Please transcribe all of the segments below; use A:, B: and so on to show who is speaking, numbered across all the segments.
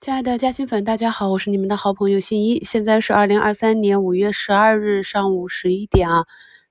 A: 亲爱的嘉兴粉，大家好，我是你们的好朋友信一。现在是二零二三年五月十二日上午十一点啊。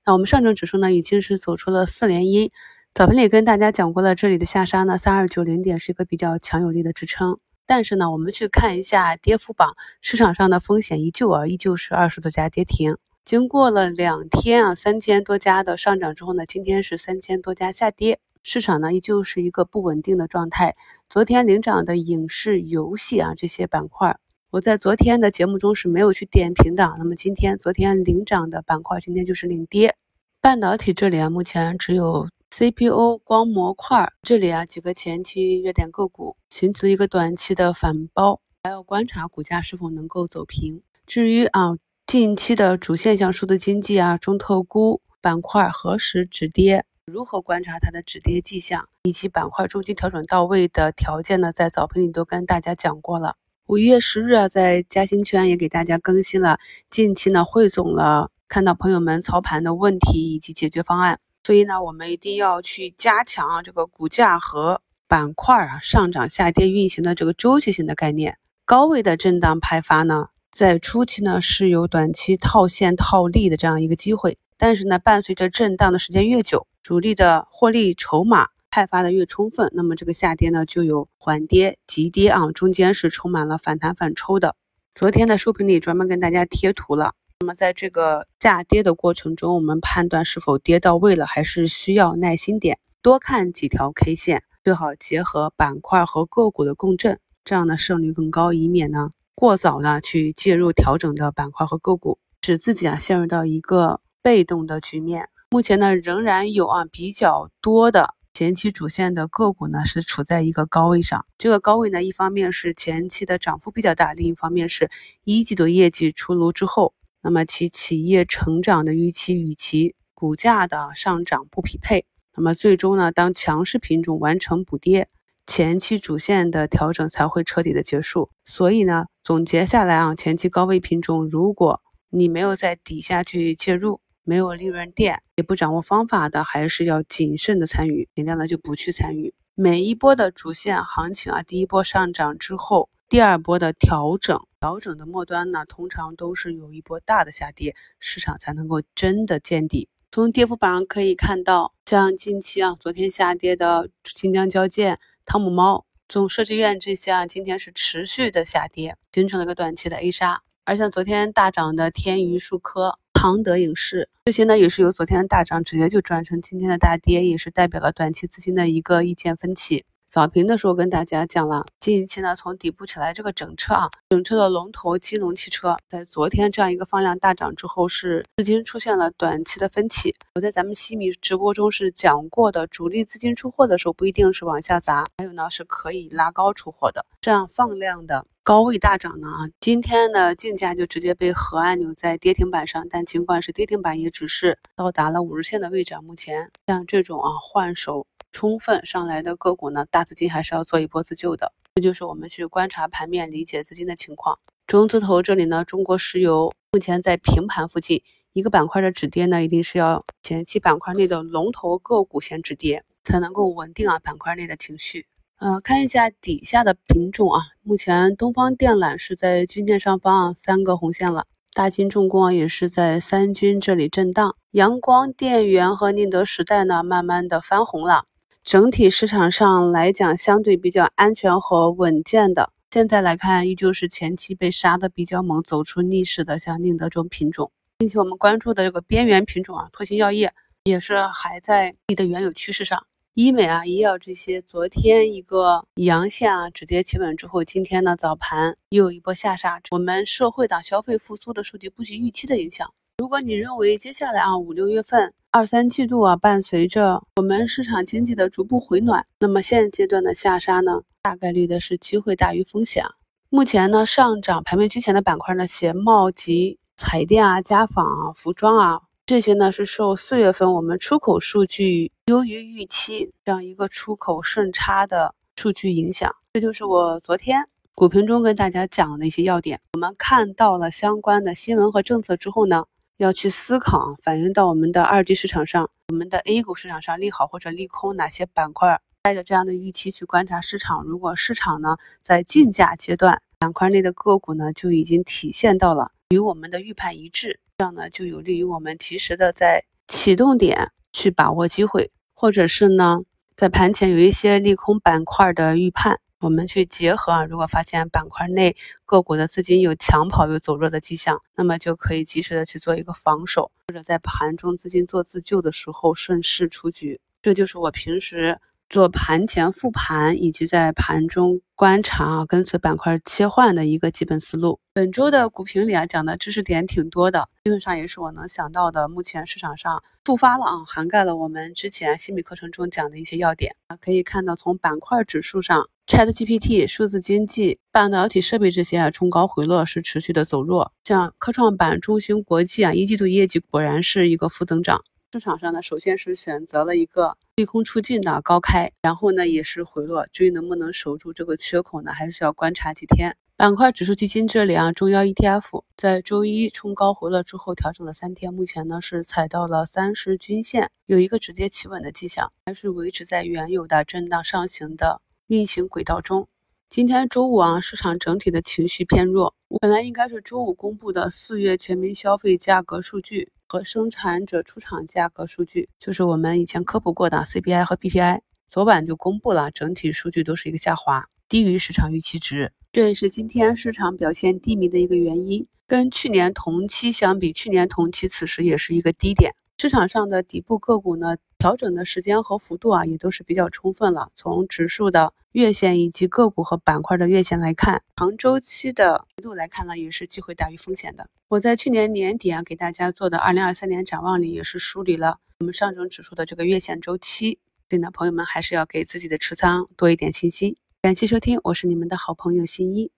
A: 那我们上证指数呢，已经是走出了四连阴。早盘里跟大家讲过了，这里的下杀呢，三二九零点是一个比较强有力的支撑。但是呢，我们去看一下跌幅榜，市场上的风险依旧啊，依旧是二十多家跌停。经过了两天啊，三千多家的上涨之后呢，今天是三千多家下跌。市场呢依旧是一个不稳定的状态。昨天领涨的影视、游戏啊这些板块，我在昨天的节目中是没有去点评的。那么今天，昨天领涨的板块，今天就是领跌。半导体这里啊，目前只有 CPU 光模块这里啊几个前期热点个股形成一个短期的反包，还要观察股价是否能够走平。至于啊近期的主线像数字经济啊、中特估板块何时止跌？如何观察它的止跌迹象，以及板块中期调整到位的条件呢？在早盘里都跟大家讲过了。五月十日啊，在嘉兴圈也给大家更新了近期呢汇总了看到朋友们操盘的问题以及解决方案。所以呢，我们一定要去加强啊这个股价和板块啊上涨下跌运行的这个周期性的概念。高位的震荡派发呢，在初期呢是有短期套现套利的这样一个机会，但是呢，伴随着震荡的时间越久。主力的获利筹码派发的越充分，那么这个下跌呢就有缓跌急跌啊，中间是充满了反弹反抽的。昨天的收评里专门跟大家贴图了。那么在这个下跌的过程中，我们判断是否跌到位了，还是需要耐心点，多看几条 K 线，最好结合板块和个股的共振，这样的胜率更高，以免呢过早的去介入调整的板块和个股，使自己啊陷入到一个被动的局面。目前呢，仍然有啊比较多的前期主线的个股呢是处在一个高位上。这个高位呢，一方面是前期的涨幅比较大，另一方面是一季度业绩出炉之后，那么其企业成长的预期与其股价的上涨不匹配。那么最终呢，当强势品种完成补跌，前期主线的调整才会彻底的结束。所以呢，总结下来啊，前期高位品种，如果你没有在底下去介入，没有利润垫，也不掌握方法的，还是要谨慎的参与，尽量的就不去参与。每一波的主线行情啊，第一波上涨之后，第二波的调整，调整的末端呢，通常都是有一波大的下跌，市场才能够真的见底。从跌幅榜上可以看到，像近期啊，昨天下跌的新疆交建、汤姆猫、总设计院这些啊，今天是持续的下跌，形成了一个短期的 A 杀。而像昨天大涨的天娱数科。唐德影视这些呢，也是由昨天的大涨直接就转成今天的大跌，也是代表了短期资金的一个意见分歧。早评的时候跟大家讲了，近期呢从底部起来这个整车啊，整车的龙头金龙汽车，在昨天这样一个放量大涨之后，是资金出现了短期的分歧。我在咱们西米直播中是讲过的，主力资金出货的时候不一定是往下砸，还有呢是可以拉高出货的，这样放量的。高位大涨呢啊，今天的竞价就直接被核按钮在跌停板上，但尽管是跌停板，也只是到达了五日线的位置。目前像这种啊换手充分上来的个股呢，大资金还是要做一波自救的。这就是我们去观察盘面、理解资金的情况。中字头这里呢，中国石油目前在平盘附近，一个板块的止跌呢，一定是要前期板块内的龙头个股先止跌，才能够稳定啊板块内的情绪。呃，看一下底下的品种啊，目前东方电缆是在均线上方啊，三个红线了。大金重工啊也是在三均这里震荡。阳光电源和宁德时代呢，慢慢的翻红了。整体市场上来讲，相对比较安全和稳健的。现在来看，依旧是前期被杀的比较猛，走出逆势的，像宁德这种品种，并且我们关注的这个边缘品种啊，拓新药业也是还在你的原有趋势上。医美啊，医药这些，昨天一个阳线啊，止跌企稳之后，今天呢早盘又有一波下杀。我们社会党消费复苏的数据不及预期的影响。如果你认为接下来啊五六月份、二三季度啊，伴随着我们市场经济的逐步回暖，那么现阶段的下杀呢，大概率的是机会大于风险。目前呢，上涨排名居前的板块呢，鞋帽及彩电啊、家纺啊、服装啊。这些呢是受四月份我们出口数据优于预期这样一个出口顺差的数据影响，这就是我昨天股评中跟大家讲的一些要点。我们看到了相关的新闻和政策之后呢，要去思考反映到我们的二级市场上，我们的 A 股市场上利好或者利空哪些板块带着这样的预期去观察市场，如果市场呢在竞价阶段，板块内的个股呢就已经体现到了与我们的预判一致，这样呢就有利于我们及时的在启动点去把握机会，或者是呢在盘前有一些利空板块的预判，我们去结合啊，如果发现板块内个股的资金有抢跑有走弱的迹象，那么就可以及时的去做一个防守，或者在盘中资金做自救的时候顺势出局。这就是我平时做盘前复盘以及在盘中观察啊、跟随板块切换的一个基本思路。本周的股评里啊，讲的知识点挺多的，基本上也是我能想到的。目前市场上触发了啊，涵盖了我们之前新米课程中讲的一些要点啊。可以看到，从板块指数上，ChatGPT、数字经济、半导体设备这些啊，冲高回落是持续的走弱。像科创板、中芯国际啊，一季度业绩果然是一个负增长。市场上呢，首先是选择了一个利空出尽的高开，然后呢也是回落，至于能不能守住这个缺口呢，还是需要观察几天。板块指数基金这里啊，中药 ETF 在周一冲高回落之后调整了三天，目前呢是踩到了三十均线，有一个止跌企稳的迹象，还是维持在原有的震荡上行的运行轨道中。今天周五啊，市场整体的情绪偏弱，本来应该是周五公布的四月全民消费价格数据。和生产者出厂价格数据，就是我们以前科普过的 CPI 和 PPI，昨晚就公布了，整体数据都是一个下滑，低于市场预期值，这也是今天市场表现低迷的一个原因。跟去年同期相比，去年同期此时也是一个低点。市场上的底部个股呢，调整的时间和幅度啊，也都是比较充分了。从指数的月线以及个股和板块的月线来看，长周期的幅度来看呢，也是机会大于风险的。我在去年年底啊，给大家做的二零二三年展望里，也是梳理了我们上证指数的这个月线周期。所以呢，朋友们还是要给自己的持仓多一点信心。感谢收听，我是你们的好朋友新一。